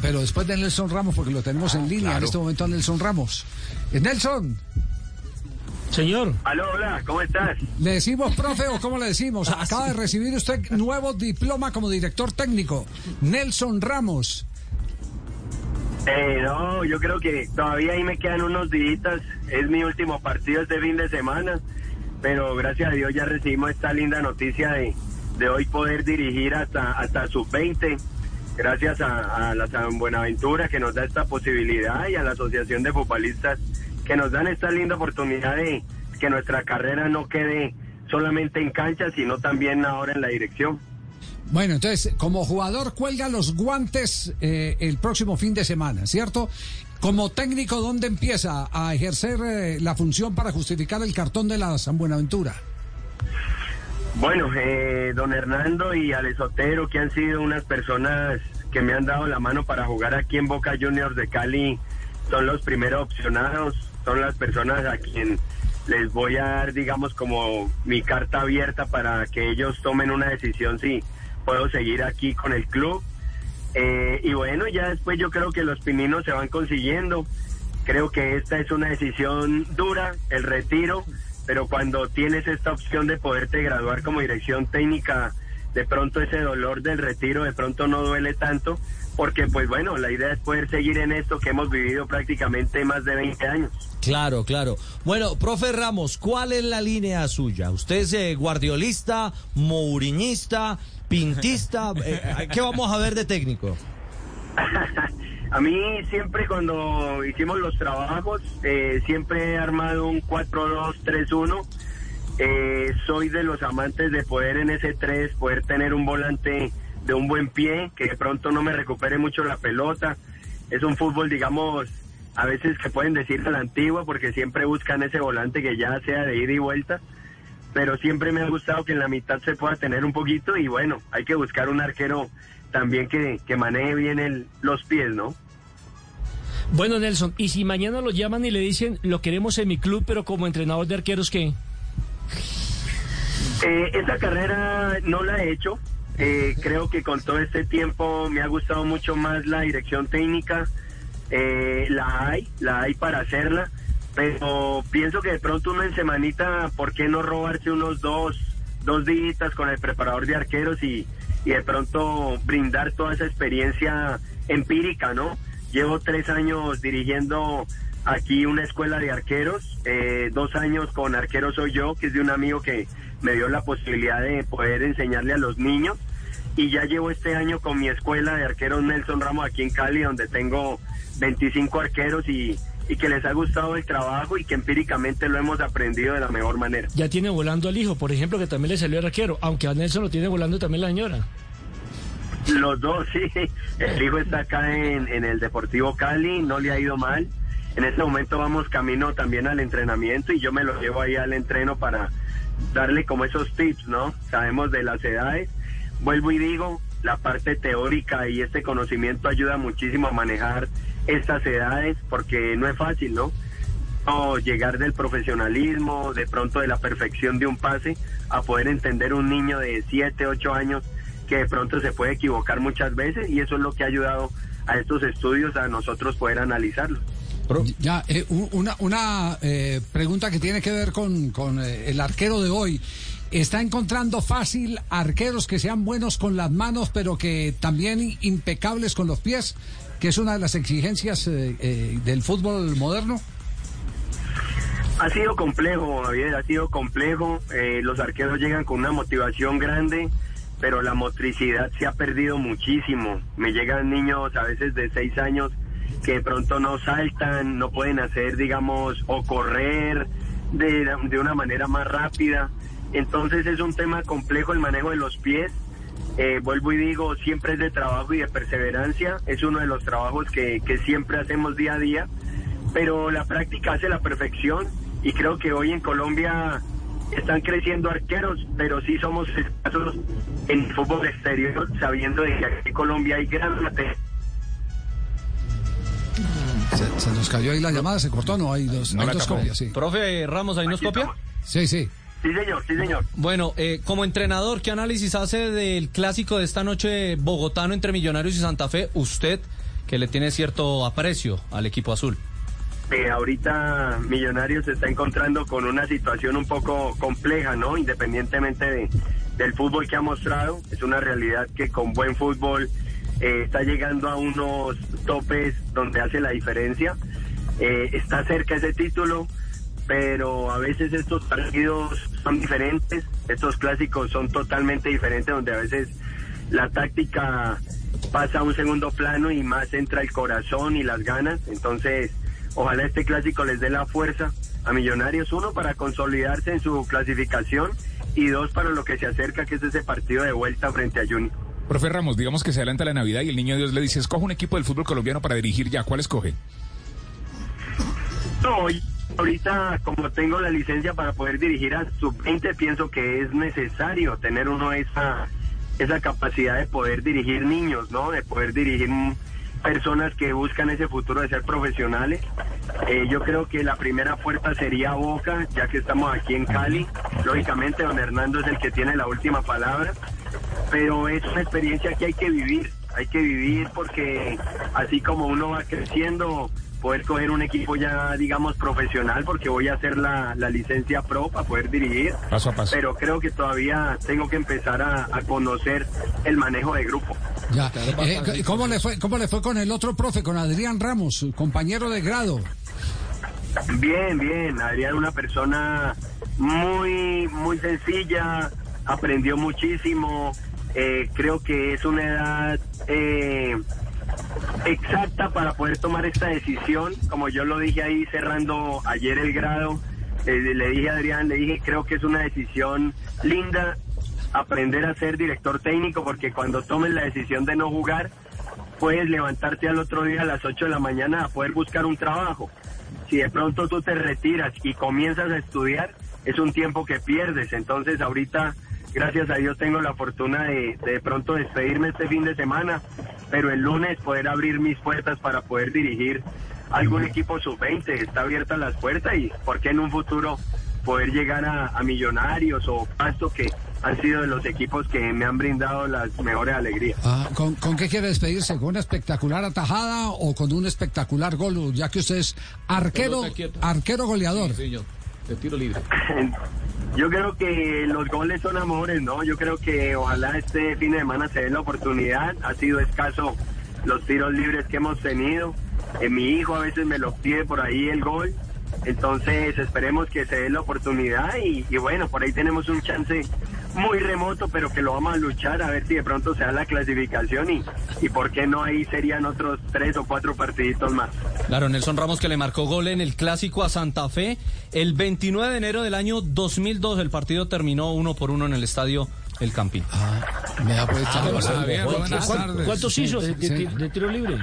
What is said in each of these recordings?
pero después de Nelson Ramos, porque lo tenemos en línea en este momento a Nelson Ramos. Eh, Nelson. Señor. Aló, hola, ¿cómo estás? ¿Le decimos profe o cómo le decimos? Ah, Acaba de recibir usted nuevo diploma como director técnico. Nelson Ramos. Eh, no, yo creo que todavía ahí me quedan unos días. Es mi último partido este fin de semana. Pero gracias a Dios ya recibimos esta linda noticia de, de hoy poder dirigir hasta, hasta sub-20. Gracias a, a la San Buenaventura que nos da esta posibilidad y a la Asociación de Futbolistas que nos dan esta linda oportunidad de que nuestra carrera no quede solamente en cancha, sino también ahora en la dirección. Bueno, entonces, como jugador cuelga los guantes eh, el próximo fin de semana, ¿cierto? Como técnico, ¿dónde empieza a ejercer eh, la función para justificar el cartón de la San Buenaventura? Bueno, eh, don Hernando y Alesotero, que han sido unas personas que me han dado la mano para jugar aquí en Boca Juniors de Cali, son los primeros opcionados, son las personas a quien les voy a dar, digamos, como mi carta abierta para que ellos tomen una decisión si puedo seguir aquí con el club. Eh, y bueno, ya después yo creo que los pininos se van consiguiendo. Creo que esta es una decisión dura, el retiro, pero cuando tienes esta opción de poderte graduar como dirección técnica, de pronto ese dolor del retiro de pronto no duele tanto, porque pues bueno, la idea es poder seguir en esto que hemos vivido prácticamente más de 20 años. Claro, claro. Bueno, profe Ramos, ¿cuál es la línea suya? ¿Usted es eh, guardiolista, mouriñista, pintista? Eh, ¿Qué vamos a ver de técnico? A mí siempre cuando hicimos los trabajos, eh, siempre he armado un 4-2-3-1. Eh, soy de los amantes de poder en ese 3, poder tener un volante de un buen pie, que de pronto no me recupere mucho la pelota. Es un fútbol, digamos, a veces que pueden decir a la antigua, porque siempre buscan ese volante que ya sea de ida y vuelta. Pero siempre me ha gustado que en la mitad se pueda tener un poquito y bueno, hay que buscar un arquero también que, que maneje bien el, los pies, ¿no? Bueno, Nelson, ¿y si mañana lo llaman y le dicen, lo queremos en mi club, pero como entrenador de arqueros, qué? Eh, esta carrera no la he hecho. Eh, creo que con todo este tiempo me ha gustado mucho más la dirección técnica. Eh, la hay, la hay para hacerla. Pero pienso que de pronto uno en semanita, ¿por qué no robarse unos dos, dos días con el preparador de arqueros y, y de pronto brindar toda esa experiencia empírica, ¿no? Llevo tres años dirigiendo aquí una escuela de arqueros, eh, dos años con Arquero Soy Yo, que es de un amigo que me dio la posibilidad de poder enseñarle a los niños. Y ya llevo este año con mi escuela de arqueros Nelson Ramos aquí en Cali, donde tengo 25 arqueros y, y que les ha gustado el trabajo y que empíricamente lo hemos aprendido de la mejor manera. Ya tiene volando al hijo, por ejemplo, que también le salió el arquero, aunque a Nelson lo tiene volando también la señora. Los dos, sí. El hijo está acá en, en el Deportivo Cali, no le ha ido mal. En este momento vamos camino también al entrenamiento y yo me lo llevo ahí al entreno para darle como esos tips, ¿no? Sabemos de las edades. Vuelvo y digo, la parte teórica y este conocimiento ayuda muchísimo a manejar estas edades porque no es fácil, ¿no? O llegar del profesionalismo, de pronto de la perfección de un pase, a poder entender un niño de 7, 8 años que de pronto se puede equivocar muchas veces y eso es lo que ha ayudado a estos estudios a nosotros poder analizarlos. Ya, eh, una, una eh, pregunta que tiene que ver con, con, eh, el arquero de hoy. ¿Está encontrando fácil arqueros que sean buenos con las manos, pero que también impecables con los pies? Que es una de las exigencias eh, eh, del fútbol moderno. Ha sido complejo, Javier, ha sido complejo. Eh, los arqueros llegan con una motivación grande, pero la motricidad se ha perdido muchísimo. Me llegan niños a veces de seis años que de pronto no saltan, no pueden hacer, digamos, o correr de, de una manera más rápida. Entonces es un tema complejo el manejo de los pies. Eh, vuelvo y digo, siempre es de trabajo y de perseverancia. Es uno de los trabajos que, que siempre hacemos día a día. Pero la práctica hace la perfección y creo que hoy en Colombia están creciendo arqueros, pero sí somos escasos en fútbol exterior, sabiendo que aquí en Colombia hay gran materia. Se, se nos cayó ahí la llamada, se cortó, no, hay dos, No hay dos copias, sí. Profe Ramos, ¿ahí nos copia? estamos. Sí, sí. Sí, señor, sí, señor. Bueno, eh, como entrenador, ¿qué análisis hace del clásico de esta noche bogotano entre Millonarios y Santa Fe? Usted, que le tiene cierto aprecio al equipo azul. Eh, ahorita Millonarios se está encontrando con una situación un poco compleja, ¿no? Independientemente de, del fútbol que ha mostrado, es una realidad que con buen fútbol eh, está llegando a unos topes donde hace la diferencia. Eh, está cerca ese título, pero a veces estos partidos son diferentes, estos clásicos son totalmente diferentes, donde a veces la táctica pasa a un segundo plano y más entra el corazón y las ganas. Entonces, ojalá este clásico les dé la fuerza a Millonarios, uno, para consolidarse en su clasificación y dos, para lo que se acerca, que es ese partido de vuelta frente a Junior. Profe Ramos, digamos que se adelanta la Navidad y el niño Dios le dice, escoge un equipo del fútbol colombiano para dirigir ya. ¿Cuál escoge? No, ahorita como tengo la licencia para poder dirigir a sub-20, pienso que es necesario tener uno esa, esa capacidad de poder dirigir niños, ¿no? De poder dirigir personas que buscan ese futuro de ser profesionales. Eh, yo creo que la primera puerta sería Boca, ya que estamos aquí en Cali. Lógicamente, don Hernando es el que tiene la última palabra, pero es una experiencia que hay que vivir. Hay que vivir porque así como uno va creciendo, poder coger un equipo ya, digamos, profesional, porque voy a hacer la, la licencia pro para poder dirigir. Paso a paso. Pero creo que todavía tengo que empezar a, a conocer el manejo de grupo. Ya. Eh, ¿cómo, le fue, ¿Cómo le fue con el otro profe, con Adrián Ramos, su compañero de grado? Bien, bien. Adrián una persona muy, muy sencilla, aprendió muchísimo. Eh, creo que es una edad eh, exacta para poder tomar esta decisión. Como yo lo dije ahí cerrando ayer el grado, eh, le dije a Adrián, le dije, creo que es una decisión linda aprender a ser director técnico porque cuando tomes la decisión de no jugar, puedes levantarte al otro día a las 8 de la mañana a poder buscar un trabajo. Si de pronto tú te retiras y comienzas a estudiar, es un tiempo que pierdes. Entonces ahorita, gracias a Dios, tengo la fortuna de de pronto despedirme este fin de semana, pero el lunes poder abrir mis puertas para poder dirigir algún equipo sub-20. Está abierta las puertas y, ¿por qué en un futuro poder llegar a, a Millonarios o Pasto que han sido de los equipos que me han brindado las mejores alegrías. Ah, ¿con, ¿Con qué quiere despedirse? ¿Con una espectacular atajada o con un espectacular gol? Ya que usted es arquero, arquero goleador. Sí, señor. De tiro libre. Yo creo que los goles son amores, ¿no? Yo creo que ojalá este fin de semana se dé la oportunidad. Ha sido escaso los tiros libres que hemos tenido. Eh, mi hijo a veces me lo pide por ahí el gol. Entonces esperemos que se dé la oportunidad y, y bueno, por ahí tenemos un chance muy remoto, pero que lo vamos a luchar a ver si de pronto se da la clasificación y, y por qué no ahí serían otros tres o cuatro partiditos más. Claro, Nelson Ramos que le marcó gol en el clásico a Santa Fe el 29 de enero del año 2002. El partido terminó uno por uno en el estadio El Campín. Ah, me da por echar bien, buenas ¿Cuán- tardes. ¿Cuántos hizo de, de- de tiro libre?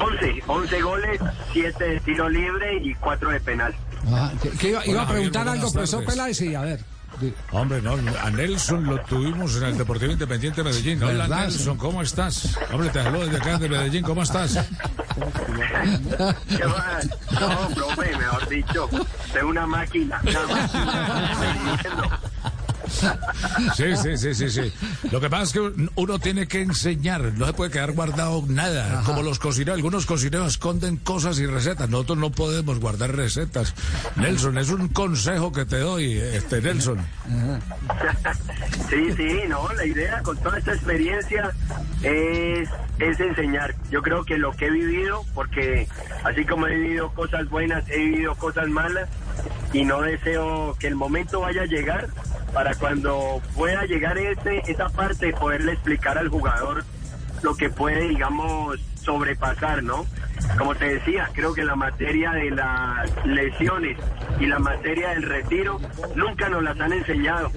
11, 11 goles, 7 de tiro libre y 4 de penal. Ah, que- que iba, iba a preguntar Javier, algo, profesor. Peláez, sí, a ver. Hombre, no, a Nelson lo tuvimos en el Deportivo Independiente de Medellín. Hola, ¿Verdad? Nelson, ¿cómo estás? Hombre, te saludo desde acá de Medellín, ¿cómo estás? ¿Qué va? No, profe, mejor dicho, de una máquina. Una máquina. Sí, sí, sí, sí, sí. Lo que pasa es que uno tiene que enseñar, no se puede quedar guardado nada. Como los cocineros, algunos cocineros esconden cosas y recetas. Nosotros no podemos guardar recetas. Nelson, es un consejo que te doy, este Nelson. Sí, sí, no, la idea con toda esta experiencia es, es enseñar. Yo creo que lo que he vivido, porque así como he vivido cosas buenas, he vivido cosas malas y no deseo que el momento vaya a llegar para cuando pueda llegar ese, esa parte, poderle explicar al jugador lo que puede, digamos, sobrepasar, ¿no? Como te decía, creo que la materia de las lesiones y la materia del retiro nunca nos las han enseñado.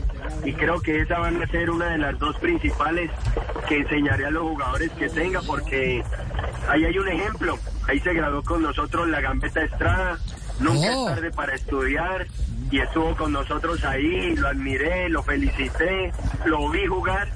Y creo que esa van a ser una de las dos principales que enseñaré a los jugadores que tenga, porque ahí hay un ejemplo. Ahí se graduó con nosotros la Gambeta Estrada. Nunca Oh. es tarde para estudiar y estuvo con nosotros ahí, lo admiré, lo felicité, lo vi jugar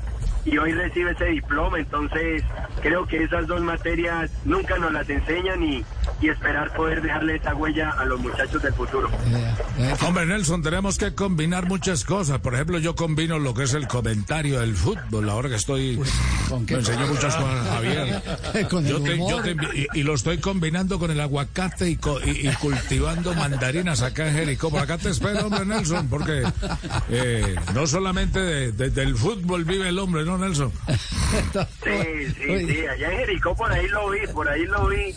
y hoy recibe ese diploma, entonces creo que esas dos materias nunca nos las enseñan y, y esperar poder dejarle esa huella a los muchachos del futuro. Eh, eh, Hombre, Nelson, tenemos que combinar muchas cosas. Por ejemplo, yo combino lo que es el comentario del fútbol. Ahora que estoy. ¿con qué? Me enseñó muchas cosas, Javier. Con Yo te- yo te y, y lo estoy combinando con el aguacate y, co- y- y cultivando mandarinas acá en Jericó. Por acá te espero, hombre, Nelson, porque eh, no solamente de- de- del fútbol vive el hombre, ¿no, Nelson? Sí, sí, sí, allá en Jericó por ahí lo vi, por ahí lo vi.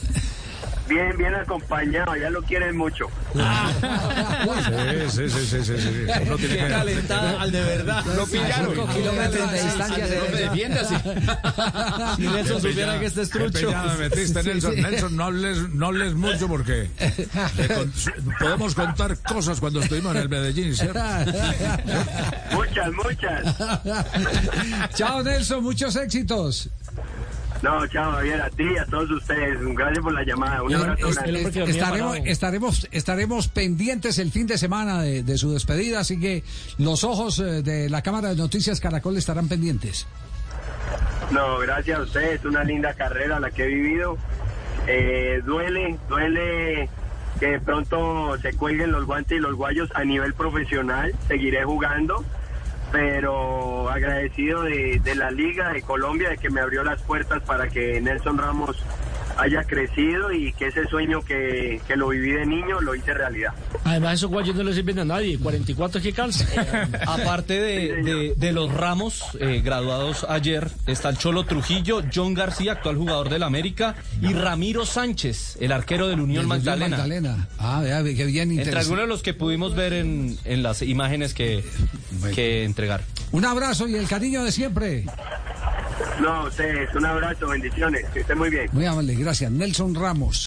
Bien, bien acompañado, allá lo quieren mucho. Sí, sí, sí, sí, sí. sí. Uno tiene que- Calentada al de verdad. Lo pillaron. Cinco kilómetros de distancia se- Defiéndase. Si Nelson supiera que este es trucho. pellada me metiste, Nelson. Nelson, no hables, no hables mucho porque podemos contar cosas cuando estuvimos en el Medellín, ¿cierto? Muchas, muchas. Chao, Nelson, muchos éxitos. No, chao, Javier, a ti y a todos ustedes. Gracias por la llamada. Un abrazo Es- grande. estaremos, estaremos, estaremos pendientes el fin de semana de, de su despedida, así que los ojos eh, de la Cámara de Noticias Caracol estarán pendientes. No, gracias a ustedes. Una linda carrera la que he vivido. Eh, duele, duele que de pronto se cuelguen los guantes y los guayos a nivel profesional. Seguiré jugando, pero agradecido de, de la Liga de Colombia de que me abrió las puertas para que Nelson Ramos haya crecido y que ese sueño que, que lo viví de niño lo hice realidad. Además, esos guayos no le sirven a nadie. 44 es que calza. Aparte de, de- de los ramos eh, graduados ayer, está el Cholo Trujillo, John García, actual jugador del América, y Ramiro Sánchez, el arquero del Unión Del Magdalena. Magdalena. Ah, vea, qué bien Entre interesante. algunos de los que pudimos ver en, en las imágenes que, que entregar. Un abrazo y el cariño de siempre. No, ustedes, un abrazo, bendiciones, que estén muy bien. Muy amable, gracias. Nelson Ramos.